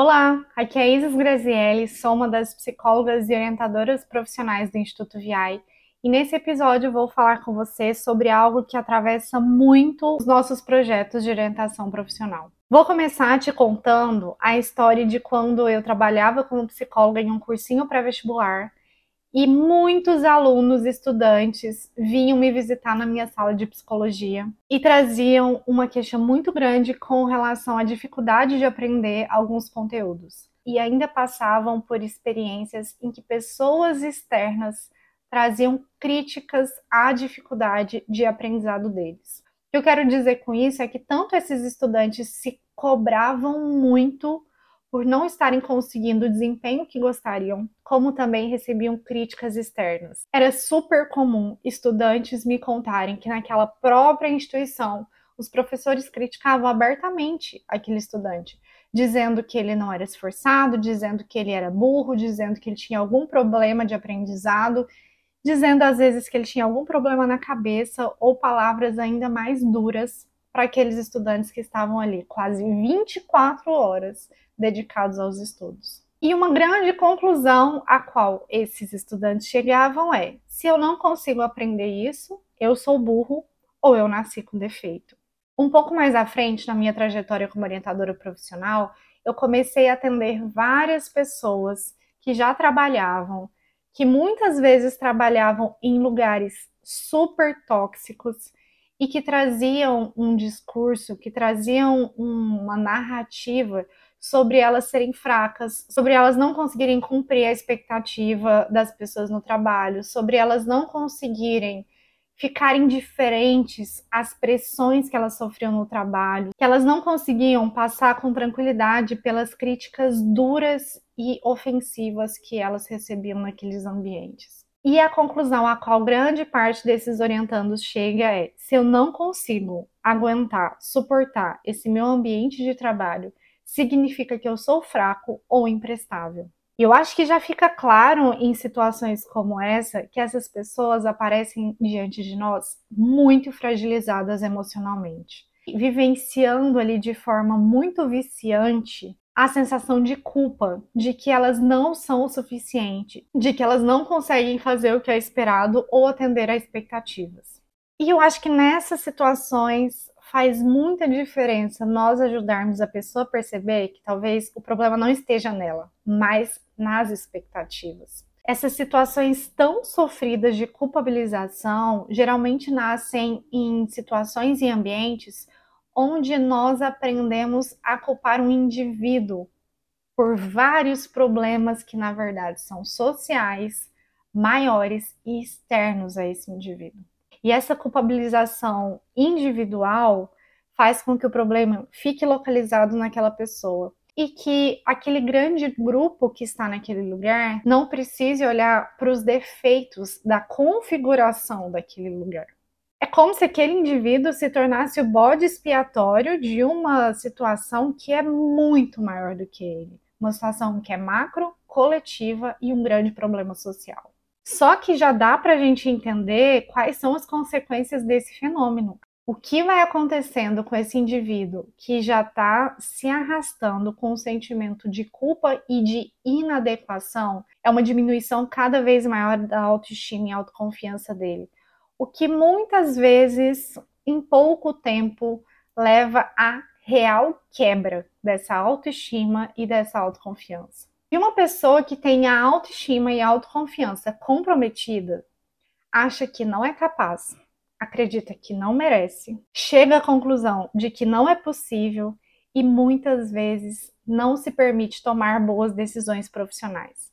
Olá, aqui é Isis Grazielli, sou uma das psicólogas e orientadoras profissionais do Instituto VI e nesse episódio vou falar com você sobre algo que atravessa muito os nossos projetos de orientação profissional. Vou começar te contando a história de quando eu trabalhava como psicóloga em um cursinho pré-vestibular e muitos alunos, estudantes, vinham me visitar na minha sala de psicologia e traziam uma queixa muito grande com relação à dificuldade de aprender alguns conteúdos. E ainda passavam por experiências em que pessoas externas traziam críticas à dificuldade de aprendizado deles. O que eu quero dizer com isso é que tanto esses estudantes se cobravam muito por não estarem conseguindo o desempenho que gostariam, como também recebiam críticas externas. Era super comum estudantes me contarem que naquela própria instituição os professores criticavam abertamente aquele estudante, dizendo que ele não era esforçado, dizendo que ele era burro, dizendo que ele tinha algum problema de aprendizado, dizendo às vezes que ele tinha algum problema na cabeça ou palavras ainda mais duras para aqueles estudantes que estavam ali quase 24 horas dedicados aos estudos. E uma grande conclusão a qual esses estudantes chegavam é: se eu não consigo aprender isso, eu sou burro ou eu nasci com defeito. Um pouco mais à frente, na minha trajetória como orientadora profissional, eu comecei a atender várias pessoas que já trabalhavam, que muitas vezes trabalhavam em lugares super tóxicos e que traziam um discurso, que traziam uma narrativa sobre elas serem fracas, sobre elas não conseguirem cumprir a expectativa das pessoas no trabalho, sobre elas não conseguirem ficar indiferentes às pressões que elas sofriam no trabalho, que elas não conseguiam passar com tranquilidade pelas críticas duras e ofensivas que elas recebiam naqueles ambientes. E a conclusão a qual grande parte desses orientandos chega é: se eu não consigo aguentar, suportar esse meu ambiente de trabalho, significa que eu sou fraco ou imprestável. Eu acho que já fica claro em situações como essa que essas pessoas aparecem diante de nós muito fragilizadas emocionalmente, vivenciando ali de forma muito viciante a sensação de culpa, de que elas não são o suficiente, de que elas não conseguem fazer o que é esperado ou atender a expectativas. E eu acho que nessas situações faz muita diferença nós ajudarmos a pessoa a perceber que talvez o problema não esteja nela, mas nas expectativas. Essas situações tão sofridas de culpabilização geralmente nascem em situações e ambientes onde nós aprendemos a culpar um indivíduo por vários problemas que na verdade são sociais, maiores e externos a esse indivíduo. E essa culpabilização individual faz com que o problema fique localizado naquela pessoa e que aquele grande grupo que está naquele lugar não precise olhar para os defeitos da configuração daquele lugar. É como se aquele indivíduo se tornasse o bode expiatório de uma situação que é muito maior do que ele, uma situação que é macro, coletiva e um grande problema social. Só que já dá para a gente entender quais são as consequências desse fenômeno. O que vai acontecendo com esse indivíduo que já está se arrastando com um sentimento de culpa e de inadequação é uma diminuição cada vez maior da autoestima e autoconfiança dele. O que muitas vezes, em pouco tempo, leva à real quebra dessa autoestima e dessa autoconfiança. E uma pessoa que tem a autoestima e a autoconfiança comprometida acha que não é capaz, acredita que não merece, chega à conclusão de que não é possível e muitas vezes não se permite tomar boas decisões profissionais,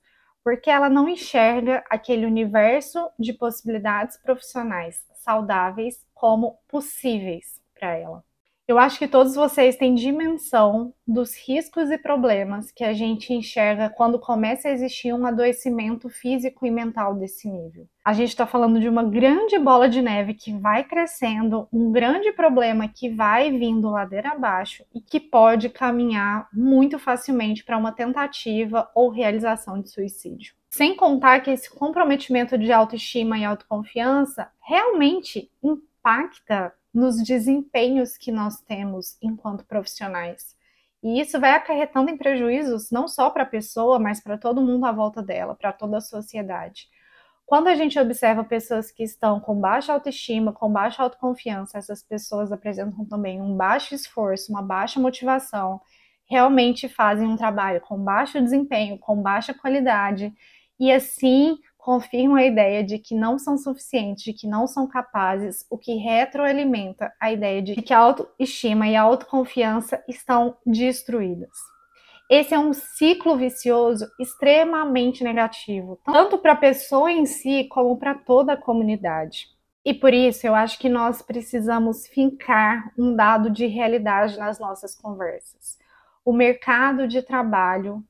porque ela não enxerga aquele universo de possibilidades profissionais saudáveis como possíveis para ela. Eu acho que todos vocês têm dimensão dos riscos e problemas que a gente enxerga quando começa a existir um adoecimento físico e mental desse nível. A gente está falando de uma grande bola de neve que vai crescendo, um grande problema que vai vindo ladeira abaixo e que pode caminhar muito facilmente para uma tentativa ou realização de suicídio. Sem contar que esse comprometimento de autoestima e autoconfiança realmente impacta nos desempenhos que nós temos enquanto profissionais. E isso vai acarretando em prejuízos não só para a pessoa, mas para todo mundo à volta dela, para toda a sociedade. Quando a gente observa pessoas que estão com baixa autoestima, com baixa autoconfiança, essas pessoas apresentam também um baixo esforço, uma baixa motivação, realmente fazem um trabalho com baixo desempenho, com baixa qualidade, e assim confirmam a ideia de que não são suficientes, de que não são capazes, o que retroalimenta a ideia de que a autoestima e a autoconfiança estão destruídas. Esse é um ciclo vicioso extremamente negativo, tanto para a pessoa em si como para toda a comunidade. E por isso eu acho que nós precisamos fincar um dado de realidade nas nossas conversas. O mercado de trabalho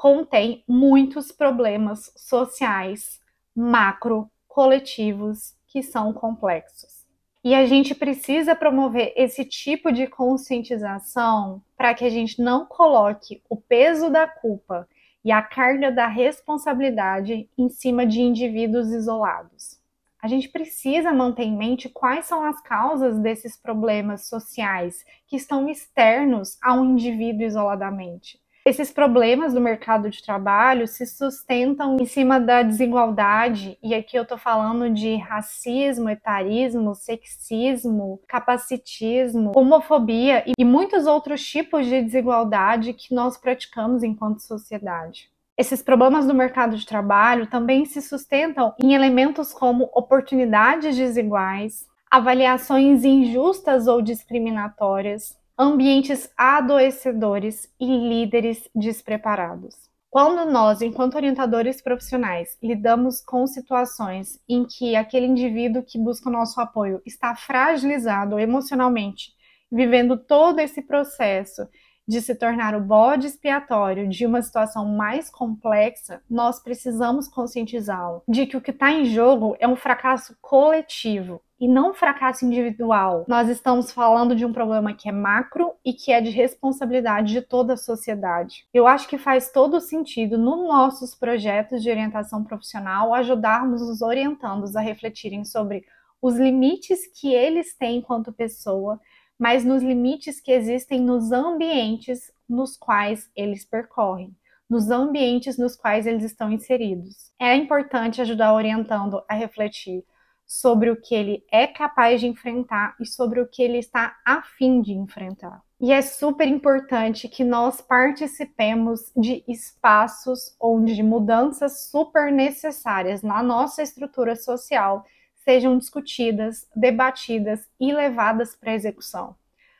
contém muitos problemas sociais, macro, coletivos, que são complexos. E a gente precisa promover esse tipo de conscientização para que a gente não coloque o peso da culpa e a carga da responsabilidade em cima de indivíduos isolados. A gente precisa manter em mente quais são as causas desses problemas sociais que estão externos a um indivíduo isoladamente. Esses problemas do mercado de trabalho se sustentam em cima da desigualdade, e aqui eu estou falando de racismo, etarismo, sexismo, capacitismo, homofobia e muitos outros tipos de desigualdade que nós praticamos enquanto sociedade. Esses problemas do mercado de trabalho também se sustentam em elementos como oportunidades desiguais, avaliações injustas ou discriminatórias, ambientes adoecedores e líderes despreparados. Quando nós, enquanto orientadores profissionais, lidamos com situações em que aquele indivíduo que busca o nosso apoio está fragilizado emocionalmente, vivendo todo esse processo de se tornar o bode expiatório de uma situação mais complexa, nós precisamos conscientizá-lo de que o que está em jogo é um fracasso coletivo e não fracasso individual. Nós estamos falando de um problema que é macro e que é de responsabilidade de toda a sociedade. Eu acho que faz todo sentido nos nossos projetos de orientação profissional ajudarmos os orientandos a refletirem sobre os limites que eles têm enquanto pessoa, mas nos limites que existem nos ambientes nos quais eles percorrem nos ambientes nos quais eles estão inseridos. É importante ajudar orientando a refletir sobre o que ele é capaz de enfrentar e sobre o que ele está a fim de enfrentar. E é super importante que nós participemos de espaços onde mudanças super necessárias na nossa estrutura social sejam discutidas, debatidas e levadas para execução.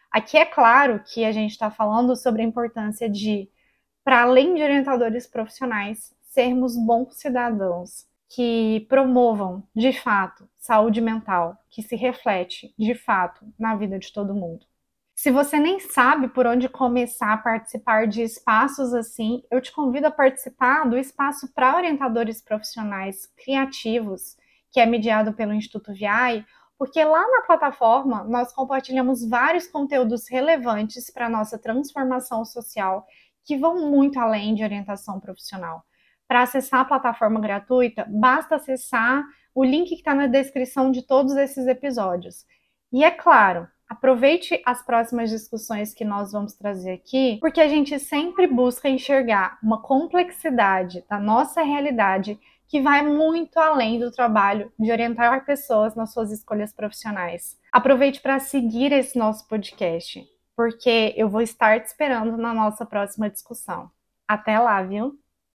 Aqui é claro que a gente está falando sobre a importância de, para além de orientadores profissionais, sermos bons cidadãos, que promovam, de fato, saúde mental, que se reflete, de fato, na vida de todo mundo. Se você nem sabe por onde começar a participar de espaços assim, eu te convido a participar do espaço para orientadores profissionais criativos, que é mediado pelo Instituto VIAI, porque lá na plataforma nós compartilhamos vários conteúdos relevantes para a nossa transformação social que vão muito além de orientação profissional. Para acessar a plataforma gratuita, basta acessar o link que está na descrição de todos esses episódios. E é claro, aproveite as próximas discussões que nós vamos trazer aqui, porque a gente sempre busca enxergar uma complexidade da nossa realidade que vai muito além do trabalho de orientar pessoas nas suas escolhas profissionais. Aproveite para seguir esse nosso podcast, porque eu vou estar te esperando na nossa próxima discussão. Até lá, viu?